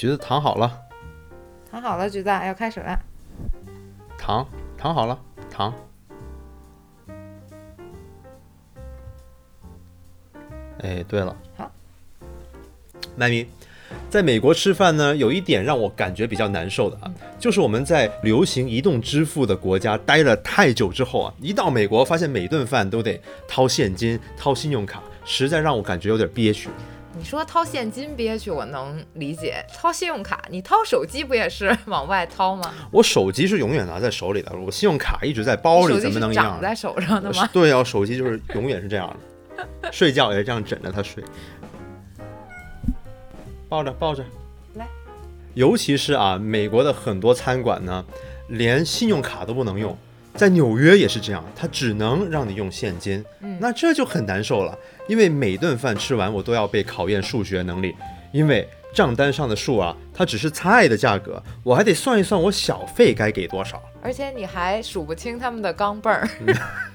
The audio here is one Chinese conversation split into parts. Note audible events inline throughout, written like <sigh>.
橘子躺好了，躺好了，橘子要开始了。躺躺好了，躺。哎，对了，好，麦咪，在美国吃饭呢，有一点让我感觉比较难受的啊，就是我们在流行移动支付的国家待了太久之后啊，一到美国发现每顿饭都得掏现金、掏信用卡，实在让我感觉有点憋屈。你说掏现金憋屈，我能理解；掏信用卡，你掏手机不也是 <laughs> 往外掏吗？我手机是永远拿在手里的，我信用卡一直在包里，怎么能一样？在手上的吗？对啊，手机就是永远是这样的，<laughs> 睡觉也是这样枕着它睡，抱着抱着，来。尤其是啊，美国的很多餐馆呢，连信用卡都不能用，在纽约也是这样，他只能让你用现金，嗯那这就很难受了，因为每顿饭吃完我都要被考验数学能力，因为账单上的数啊，它只是菜的价格，我还得算一算我小费该给多少。而且你还数不清他们的钢镚儿，<laughs>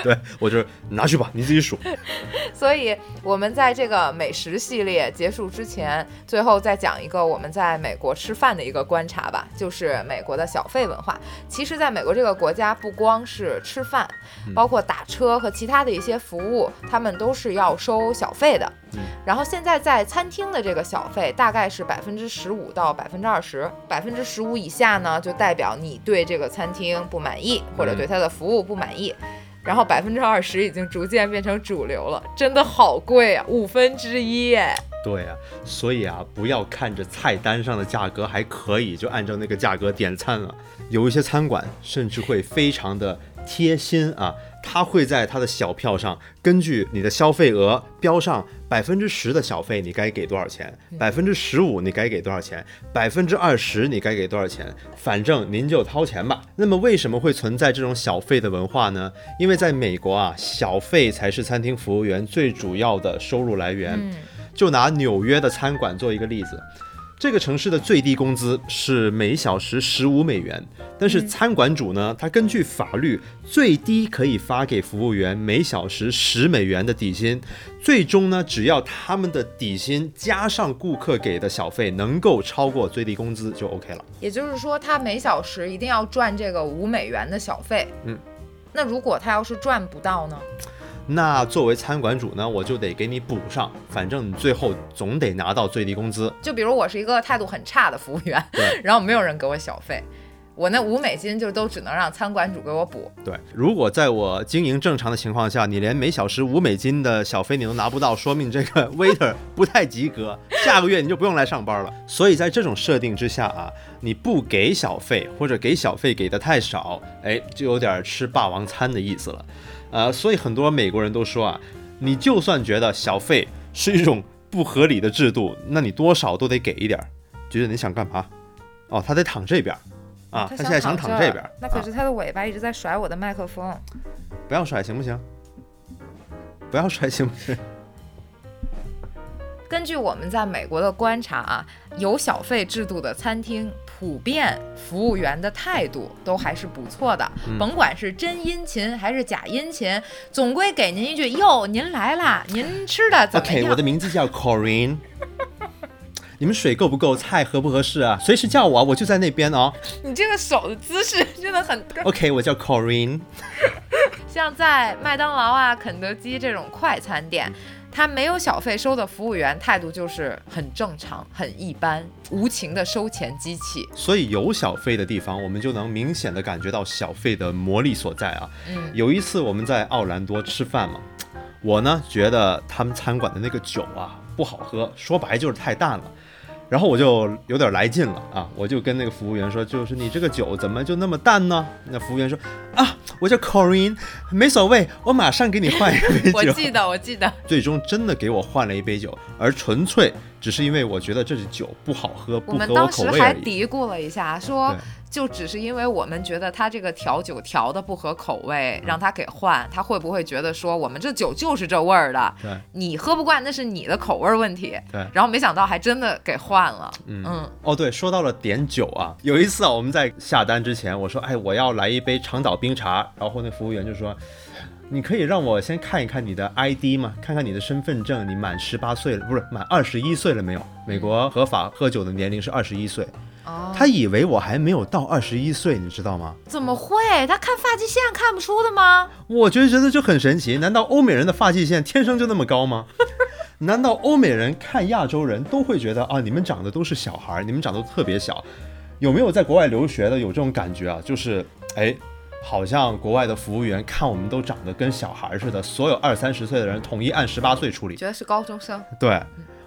<laughs> 对我就是拿去吧，你自己数。<laughs> 所以我们在这个美食系列结束之前，最后再讲一个我们在美国吃饭的一个观察吧，就是美国的小费文化。其实，在美国这个国家，不光是吃饭，包括打车和其他的一些服务，他们都是要收小费的。然后现在在餐厅的这个小费大概是百分之十五到百分之二十，百分之十五以下呢，就代表你对这个餐厅不满意，或者对它的服务不满意。然后百分之二十已经逐渐变成主流了，真的好贵啊，五分之一耶！对啊，所以啊，不要看着菜单上的价格还可以，就按照那个价格点餐了。有一些餐馆甚至会非常的贴心啊，他会在他的小票上根据你的消费额标上百分之十的小费，你该给多少钱？百分之十五你该给多少钱？百分之二十你该给多少钱？反正您就掏钱吧。那么为什么会存在这种小费的文化呢？因为在美国啊，小费才是餐厅服务员最主要的收入来源。嗯就拿纽约的餐馆做一个例子，这个城市的最低工资是每小时十五美元，但是餐馆主呢，他根据法律最低可以发给服务员每小时十美元的底薪，最终呢，只要他们的底薪加上顾客给的小费能够超过最低工资就 OK 了。也就是说，他每小时一定要赚这个五美元的小费。嗯，那如果他要是赚不到呢？那作为餐馆主呢，我就得给你补上，反正你最后总得拿到最低工资。就比如我是一个态度很差的服务员，对 <laughs> 然后没有人给我小费，我那五美金就都只能让餐馆主给我补。对，如果在我经营正常的情况下，你连每小时五美金的小费你都拿不到，说明这个 <laughs> waiter 不太及格，下个月你就不用来上班了。所以在这种设定之下啊，你不给小费或者给小费给的太少，哎，就有点吃霸王餐的意思了。呃，所以很多美国人都说啊，你就算觉得小费是一种不合理的制度，那你多少都得给一点。觉得你想干嘛？哦，他得躺这边啊，他现在想躺这边那可是他的尾巴一直在甩我的麦克风。不要甩行不行？不要甩行不行？根据我们在美国的观察啊，有小费制度的餐厅，普遍服务员的态度都还是不错的，嗯甭管是真殷勤还是假殷勤，总归给您一句“哟，您来啦，您吃的怎么样 OK，我的名字叫 Corinne。你们水够不够？菜合不合适啊？随时叫我啊，我就在那边哦。你这个手的姿势真的很 OK，我叫 Corinne。像在麦当劳啊、肯德基这种快餐店，他没有小费收的服务员态度就是很正常、很一般，无情的收钱机器。所以有小费的地方，我们就能明显的感觉到小费的魔力所在啊。嗯，有一次我们在奥兰多吃饭嘛，我呢觉得他们餐馆的那个酒啊不好喝，说白就是太淡了。然后我就有点来劲了啊，我就跟那个服务员说，就是你这个酒怎么就那么淡呢？那服务员说啊，我叫 Corinne，没所谓，我马上给你换一杯 <laughs> 酒。我记得，我记得。最终真的给我换了一杯酒，而纯粹只是因为我觉得这是酒不好喝，我不合我们当时还。嘀咕了一下，说对就只是因为我们觉得他这个调酒调的不合口嗯味，让他给换，他会不会觉得说我们这酒就是这味儿的，对你喝不惯那是你的口味儿问题。对然后没想到还真的给换了，嗯嗯哦，对，说到了点酒啊，有一次啊，我们在下单之前，我说，哎，我要来一杯长岛冰茶，然后那服务员就说，你可以让我先看一看你的 ID 吗？看看你的身份证，你满十八岁了，不是满二十一岁了没有？美国合法喝酒的年龄是二十一岁。哦，他以为我还没有到二十一岁，你知道吗？怎么会？他看发际线看不出的吗？我就觉得就很神奇。难道欧美人的发际线天生就那么高吗？<laughs> 难道欧美人看亚洲人都会觉得啊，你们长得都是小孩儿，你们长得都特别小？有没有在国外留学的有这种感觉啊？就是哎，好像国外的服务员看我们都长得跟小孩似的，所有二三十岁的人统一按十八岁处理。觉得是高中生。对，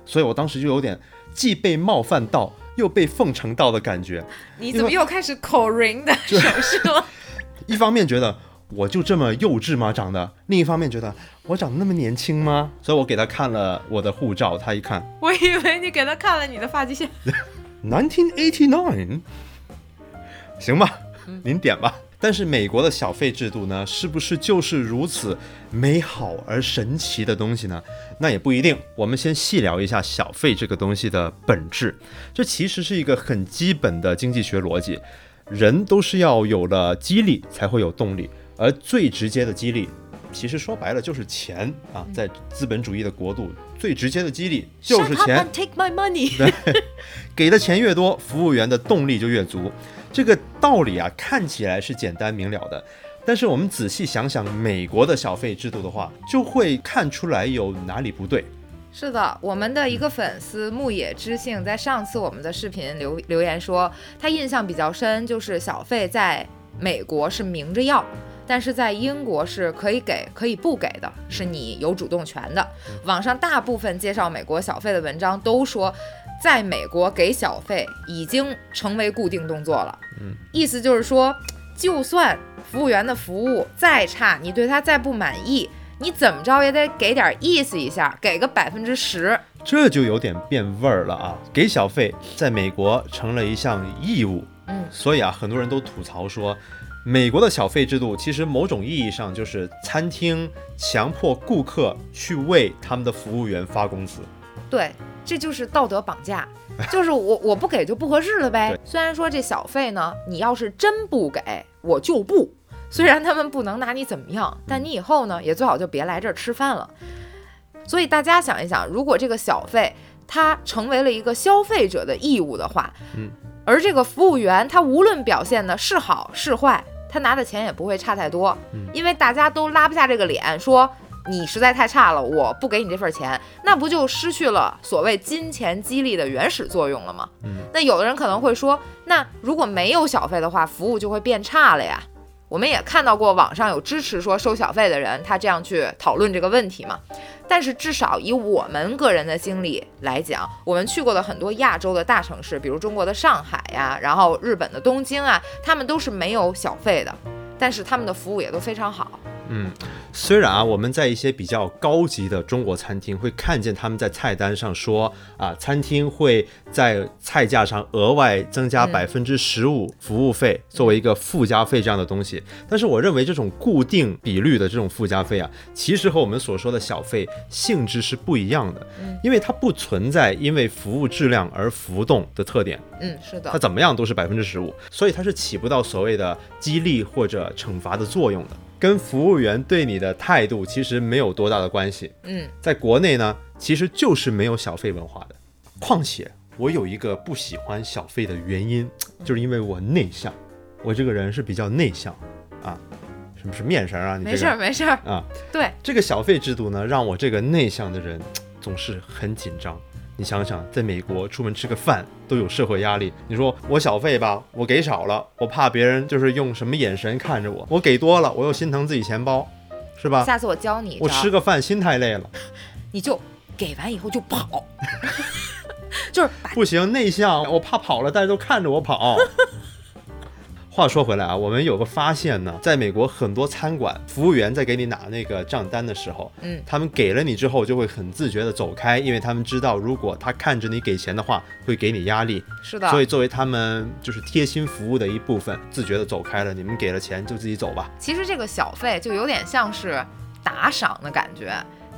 所以我当时就有点既被冒犯到又被奉承到的感觉。你怎么又开始口人的 <laughs> 手势了？<laughs> 一方面觉得我就这么幼稚吗？长得，另一方面觉得我长得那么年轻吗？所以我给他看了我的护照，他一看我以为你给他看了你的发际线。<laughs> 1989，行吧，您点吧。但是美国的小费制度呢，是不是就是如此美好而神奇的东西呢？那也不一定。我们先细聊一下小费这个东西的本质。这其实是一个很基本的经济学逻辑，人都是要有了激励才会有动力，而最直接的激励，其实说白了就是钱啊。在资本主义的国度，最直接的激励就是钱。take my money。<laughs> 给的钱越多，服务员的动力就越足。这个道理啊，看起来是简单明了的，但是我们仔细想想美国的小费制度的话，就会看出来有哪里不对。是的，我们的一个粉丝牧野知性在上次我们的视频留留言说，他印象比较深，就是小费在美国是明着要，但是在英国是可以给可以不给的，是你有主动权的。网上大部分介绍美国小费的文章都说，在美国给小费已经成为固定动作了。嗯，意思就是说，就算服务员的服务再差，你对他再不满意。你怎么着也得给点意思一下，给个百分之十。这就有点变味儿了啊！给小费在美国成了一项义务，嗯，所以啊，很多人都吐槽说，美国的小费制度其实某种意义上就是餐厅强迫顾客去为他们的服务员发工资。对，这就是道德绑架，<laughs> 就是我我不给就不合适了呗。虽然说这小费呢，你要是真不给，我就不。虽然他们不能拿你怎么样，但你以后呢，也最好就别来这儿吃饭了。所以大家想一想，如果这个小费它成为了一个消费者的义务的话，嗯，而这个服务员他无论表现的是好是坏，他拿的钱也不会差太多，嗯因为大家都拉不下这个脸说。你实在太差了，我不给你这份钱，那不就失去了所谓金钱激励的原始作用了吗？嗯，那有的人可能会说，那如果没有小费的话，服务就会变差了呀。我们也看到过网上有支持说收小费的人，他这样去讨论这个问题嘛。但是至少以我们个人的经历来讲，我们去过的很多亚洲的大城市，比如中国的上海呀，然后日本的东京啊，他们都是没有小费的，但是他们的服务也都非常好。嗯，虽然啊，我们在一些比较高级的中国餐厅会看见他们在菜单上说啊，餐厅会在菜价上额外增加嗯。百分之十五服务费作为一个附加费这样的东西，但是我认为这种固定比率的这种附加费啊，其实和我们所说的小费性质是不一样的，嗯。因为它不存在因为服务质量而浮动的特点。嗯，是的。它，怎么样都是百分之十五，所以它是起不到所谓的激励或者惩罚的作用的，跟服务员对你的态度其实没有多大的关系。嗯，在国内呢，其实就是没有小费文化的。况且我有一个不喜欢小费的原因，就是因为我内向，我这个人是比较内向啊。什么是面神啊？你这个没事儿没事儿。啊，对，这个小费制度呢，让我这个内向的人总是很紧张。你想想，在美国出门吃个饭都有社会压力，你说我小费吧，我给少了，我怕别人就是用什么眼神看着我；我给多了，我又心疼自己钱包，是吧？下次我教你，我吃个饭心太累了，<laughs> 你就给完以后就跑，<laughs> 就是不行，内向，我怕跑了，大家都看着我跑。话说回来啊，我们有个发现呢，在美国很多餐馆，服务员在给你拿那个账单的时候，嗯他们给了你之后就会很自觉的走开，因为他们知道如果他看着你给钱的话，会给你压力，是的，所以作为他们就是贴心服务的一部分，自觉的走开了。你们给了钱就自己走吧。其实这个小费就有点像是打赏的感觉。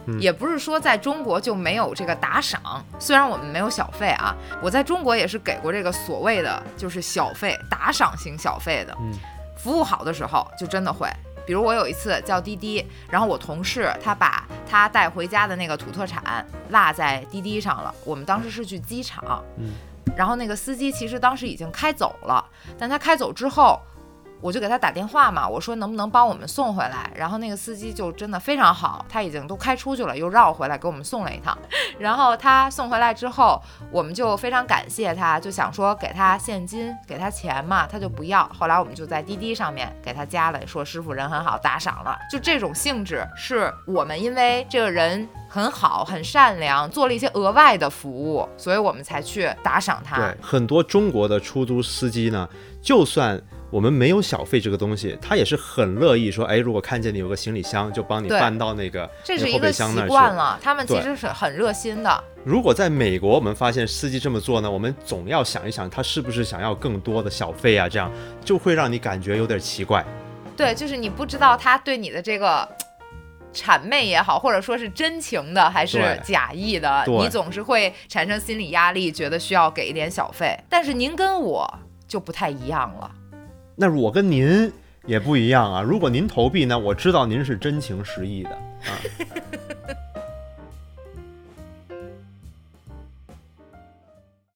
嗯也不是说在中国就没有这个打赏，虽然我们没有小费啊，我在中国也是给过这个所谓的就是小费打赏型小费的。嗯服务好的时候就真的会，比如我有一次叫滴滴，然后我同事他把他带回家的那个土特产落在滴滴上了。我们当时是去机场，嗯，然后那个司机其实当时已经开走了，但他开走之后。我就给他打电话嘛，我说能不能帮我们送回来？然后那个司机就真的非常好，他已经都开出去了，又绕回来给我们送了一趟。<laughs> 然后他送回来之后，我们就非常感谢他，就想说给他现金，给他钱嘛，他就不要。后来我们就在滴滴上面给他加了，说师傅人很好，打赏了。就这种性质，是我们因为这个人很好、很善良，做了一些额外的服务，所以我们才去打赏他。对，很多中国的出租司机呢，就算。我们没有小费这个东西，他也是很乐意说，哎，如果看见你有个行李箱，就帮你搬到那个这是一个习惯了。他们其实是很热心的。如果在美国，我们发现司机这么做呢，我们总要想一想，他是不是想要更多的小费啊？这样就会让你感觉有点奇怪。对，就是你不知道他对你的这个谄媚也好，或者说是真情的还是假意的，你总是会产生心理压力，觉得需要给一点小费。但是您跟我就不太一样了。那我跟您也不一样啊！如果您投币呢，我知道您是真情实意的啊。